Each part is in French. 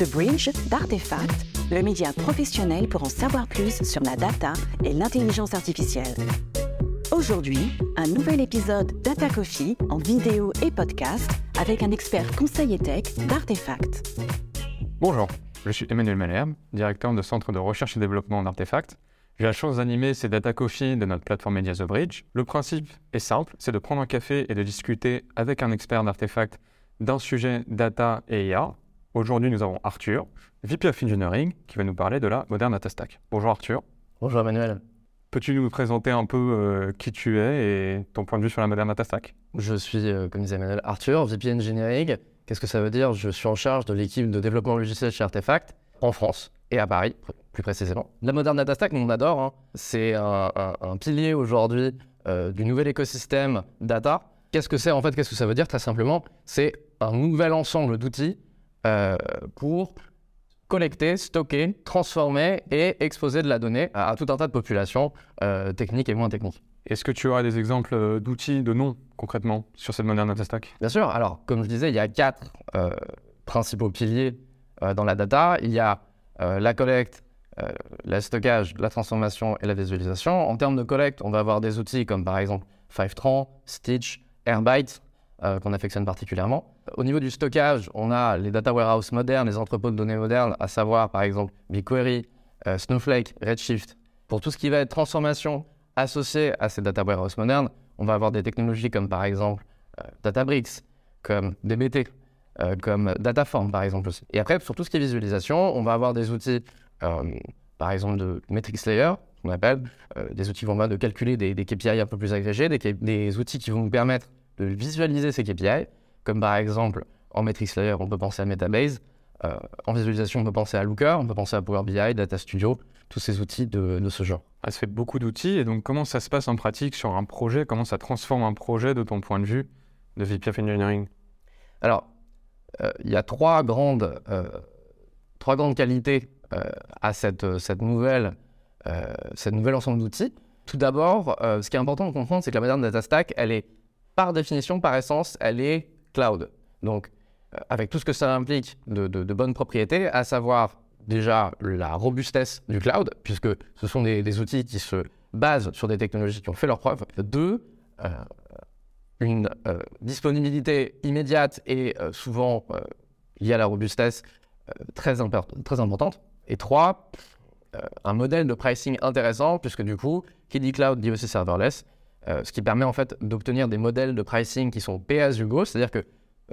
The Bridge d'Artefact, le média professionnel pour en savoir plus sur la data et l'intelligence artificielle. Aujourd'hui, un nouvel épisode Data Coffee en vidéo et podcast avec un expert conseil et tech d'Artefact. Bonjour, je suis Emmanuel Malherbe, directeur de centre de recherche et développement d'Artefact. J'ai la chance d'animer ces Data Coffee de notre plateforme Media The Bridge. Le principe est simple, c'est de prendre un café et de discuter avec un expert d'Artefact d'un sujet data et IA. Aujourd'hui, nous avons Arthur, VP of Engineering, qui va nous parler de la Modern Data Stack. Bonjour Arthur. Bonjour Emmanuel. Peux-tu nous présenter un peu euh, qui tu es et ton point de vue sur la Modern Data Stack? Je suis, euh, comme disait Emmanuel, Arthur, VP Engineering. Qu'est-ce que ça veut dire? Je suis en charge de l'équipe de développement logiciel chez Artefact en France et à Paris, plus précisément. La Modern Data Stack, on adore. Hein. C'est un, pilier aujourd'hui euh, du nouvel écosystème data. Qu'est-ce que c'est en fait? Qu'est-ce que ça veut dire? Très simplement, c'est un nouvel ensemble d'outils euh, pour collecter, stocker, transformer et exposer de la donnée à, tout un tas de populations euh, techniques et moins techniques. Est-ce que tu auras des exemples euh, d'outils, de noms concrètement sur cette moderne data stack? Bien sûr. Alors, comme je disais, il y a quatre principaux piliers dans la data. Il y a la collecte, le stockage, la transformation et la visualisation. En termes de collecte, on va avoir des outils comme par exemple Fivetran, Stitch, Airbyte, qu'on affectionne particulièrement. Au niveau du stockage, on a les data warehouse modernes, les entrepôts de données modernes, à savoir par exemple BigQuery, euh, Snowflake, Redshift. Pour tout ce qui va être transformation associée à ces data warehouse modernes, on va avoir des technologies comme par exemple euh, Databricks, comme DBT, euh, comme Dataform par exemple aussi. Et après, sur tout ce qui est visualisation, on va avoir des outils par exemple de Metrics Layer, qu'on appelle, des outils qui vont de calculer des, KPI un peu plus agrégés, des outils qui vont nous permettre de visualiser ces KPI comme par exemple en Metrics Layer, on peut penser à Metabase. Euh, en visualisation, on peut penser à Looker, on peut penser à Power BI, Data Studio, tous ces outils de, ce genre. Ah, ça fait beaucoup d'outils. Et donc, comment ça se passe en pratique sur un projet? Comment ça transforme un projet de ton point de vue de VP of Engineering? Alors, euh, il y a trois grandes, euh, trois grandes qualités à cette, cette, nouvelle, cette nouvelle ensemble d'outils. Tout d'abord, ce qui est important de comprendre, c'est que la moderne data stack, elle est par définition, par essence, elle est cloud. Donc, euh, avec tout ce que ça implique de, bonnes propriétés, à savoir déjà la robustesse du cloud, puisque ce sont des, outils qui se basent sur des technologies qui ont fait leurs preuves. Deux, euh, une euh, disponibilité immédiate et souvent liée à la robustesse très, très importante. Et trois, un modèle de pricing intéressant, puisque du coup, qui dit cloud dit aussi serverless. Euh, ce qui permet en fait d'obtenir des modèles de pricing qui sont pay as you go, c'est-à-dire que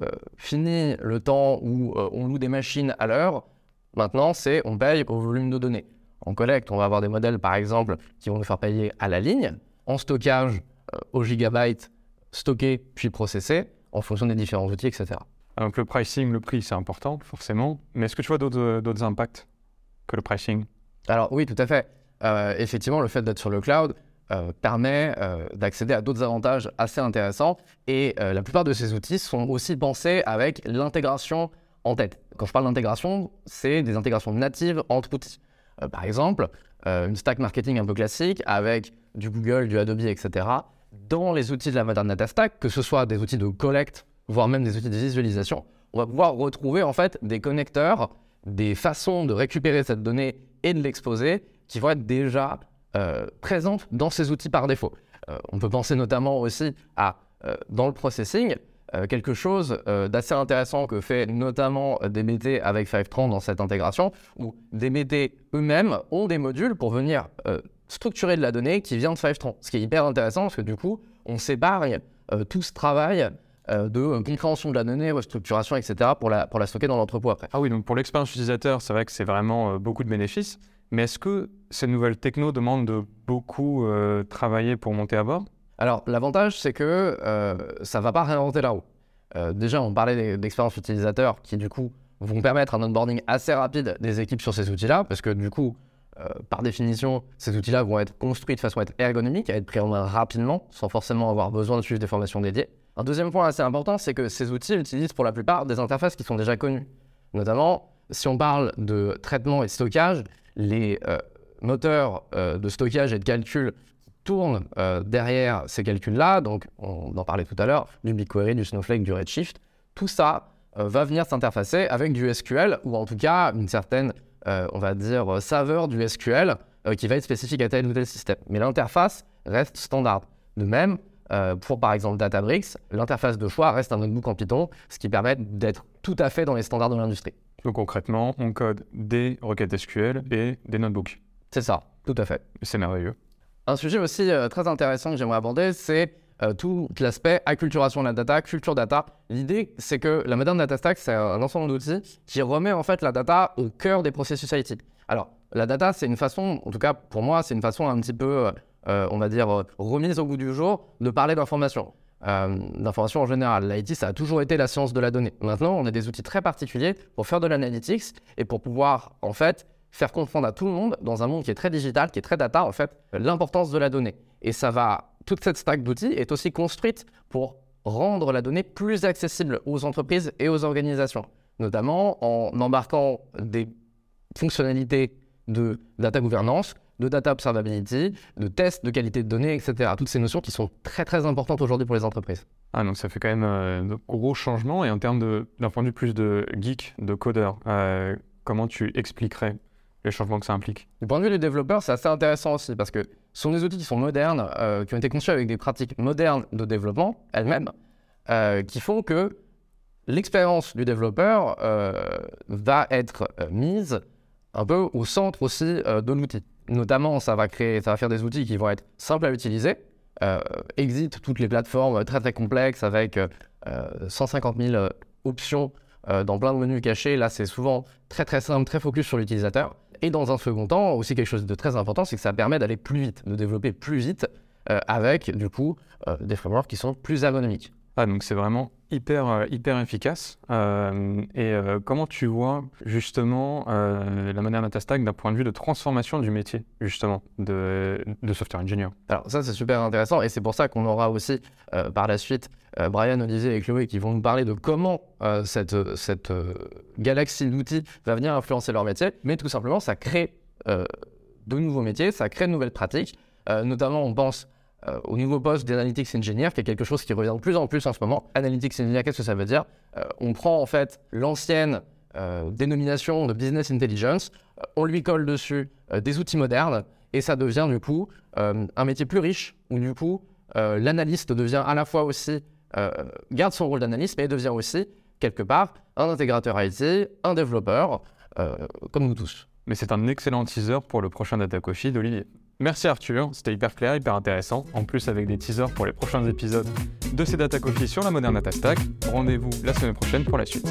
euh, fini le temps où euh, on loue des machines à l'heure, maintenant c'est on paye au volume de données. En collecte, on va avoir des modèles par exemple qui vont nous faire payer à la ligne, en stockage au gigabyte stocké puis processé en fonction des différents outils, etc. Donc le pricing, le prix, c'est important forcément, mais est-ce que tu vois d'autres impacts que le pricing? Alors oui, tout à fait. effectivement, le fait d'être sur le cloud, euh, permet euh, d'accéder à d'autres avantages assez intéressants. Et euh, la plupart de ces outils sont aussi pensés avec l'intégration en tête. Quand je parle d'intégration, c'est des intégrations natives entre outils. par exemple, une stack marketing un peu classique avec du Google, du Adobe, etc. Dans les outils de la Modern Data Stack, que ce soit des outils de collecte, voire même des outils de visualisation, on va pouvoir retrouver en fait des connecteurs, des façons de récupérer cette donnée et de l'exposer qui vont être déjà présente dans ces outils par défaut. Euh, on peut penser notamment aussi à, euh, dans le processing, quelque chose d'assez intéressant que fait notamment DBT avec Fivetran dans cette intégration, où DBT eux-mêmes ont des modules pour venir structurer de la donnée qui vient de Fivetran. Ce qui est hyper intéressant parce que du coup, on s'épargne tout ce travail de compréhension de la donnée, restructuration, etc., pour la, pour la stocker dans l'entrepôt après. Ah oui, donc pour l'expérience utilisateur, c'est vrai que c'est vraiment beaucoup de bénéfices. Mais est-ce que ces nouvelles techno demandent de beaucoup euh, travailler pour monter à bord? Alors, l'avantage, c'est que euh, ça ne va pas réinventer la roue. Euh, déjà, on parlait d'expérience utilisateur qui, du coup, vont permettre un onboarding assez rapide des équipes sur ces outils-là, parce que, du coup, par définition, ces outils-là vont être construits de façon à être ergonomique, à être pris en main rapidement, sans forcément avoir besoin de suivre des formations dédiées. Un deuxième point assez important, c'est que ces outils utilisent pour la plupart des interfaces qui sont déjà connues. Notamment, si on parle de traitement et stockage, les euh, moteurs euh, de stockage et de calcul tournent euh, derrière ces calculs-là, donc on en parlait tout à l'heure, du BigQuery, du Snowflake, du Redshift, tout ça va venir s'interfacer avec du SQL ou en tout cas une certaine, on va dire, saveur du SQL qui va être spécifique à tel ou tel système. Mais l'interface reste standard. De même, pour par exemple Databricks, l'interface de choix reste un notebook en Python, ce qui permet d'être tout à fait dans les standards de l'industrie. Donc concrètement, on code des requêtes SQL et des notebooks. C'est ça, tout à fait. C'est merveilleux. Un sujet aussi très intéressant que j'aimerais aborder, c'est euh, tout l'aspect acculturation de la data, culture data. L'idée, c'est que la Modern Data Stack, c'est un ensemble d'outils qui remet en fait la data au cœur des processus IT. Alors, la data, c'est une façon, en tout cas pour moi, c'est une façon un petit peu, euh, on va dire, remise au bout du jour de parler d'information. Euh, d'information en général. L'IT, ça a toujours été la science de la donnée. Maintenant, on a des outils très particuliers pour faire de l'analytics et pour pouvoir, en fait, faire comprendre à tout le monde, dans un monde qui est très digital, qui est très data, en fait, l'importance de la donnée. Et ça va toute cette stack d'outils est aussi construite pour rendre la donnée plus accessible aux entreprises et aux organisations, notamment en embarquant des fonctionnalités de data gouvernance, de data observability, de tests de qualité de données, etc. Toutes ces notions qui sont très très importantes aujourd'hui pour les entreprises. Ah donc ça fait quand même euh, de gros changements et en termes d'un point de vue plus de geek, de codeur, euh, comment tu expliquerais les changements que ça implique? Du point de vue des développeurs, c'est assez intéressant aussi parce que ce sont des outils qui sont modernes, euh, qui ont été conçus avec des pratiques modernes de développement elles-mêmes, euh, qui font que l'expérience du développeur va être mise un peu au centre aussi de l'outil. Notamment, ça va créer, ça va faire des outils qui vont être simples à utiliser. exit toutes les plateformes très très complexes avec 150 000 options dans plein de menus cachés. Là, c'est souvent très très simple, très focus sur l'utilisateur. Et dans un second temps, aussi quelque chose de très important, c'est que ça permet d'aller plus vite, de développer plus vite euh, avec du coup euh, des frameworks qui sont plus ergonomiques. Ah, donc c'est vraiment hyper, euh, hyper efficace. et comment tu vois justement la Modern Data Stack d'un point de vue de transformation du métier, justement, de, de software engineer? Alors ça, c'est super intéressant et c'est pour ça qu'on aura aussi par la suite Brian, Olivier et Chloé qui vont nous parler de comment cette, cette galaxie d'outils va venir influencer leur métier. Mais tout simplement, ça crée de nouveaux métiers, ça crée de nouvelles pratiques. notamment, on pense euh, au nouveau poste d'analytics engineer, qui est quelque chose qui revient de plus en plus en ce moment. Analytics engineer, qu'est-ce que ça veut dire? Euh, On prend en fait l'ancienne euh, dénomination de business intelligence, on lui colle dessus des outils modernes, et ça devient du coup un métier plus riche, où du coup l'analyste devient à la fois aussi, garde son rôle d'analyste, mais devient aussi quelque part un intégrateur IT, un développeur, comme nous tous. Mais c'est un excellent teaser pour le prochain Data Coffee d'Olivier. Merci Arthur, c'était hyper clair, hyper intéressant. En plus avec des teasers pour les prochains épisodes de ces Data Coffee sur la Modern Data Stack. Rendez-vous la semaine prochaine pour la suite.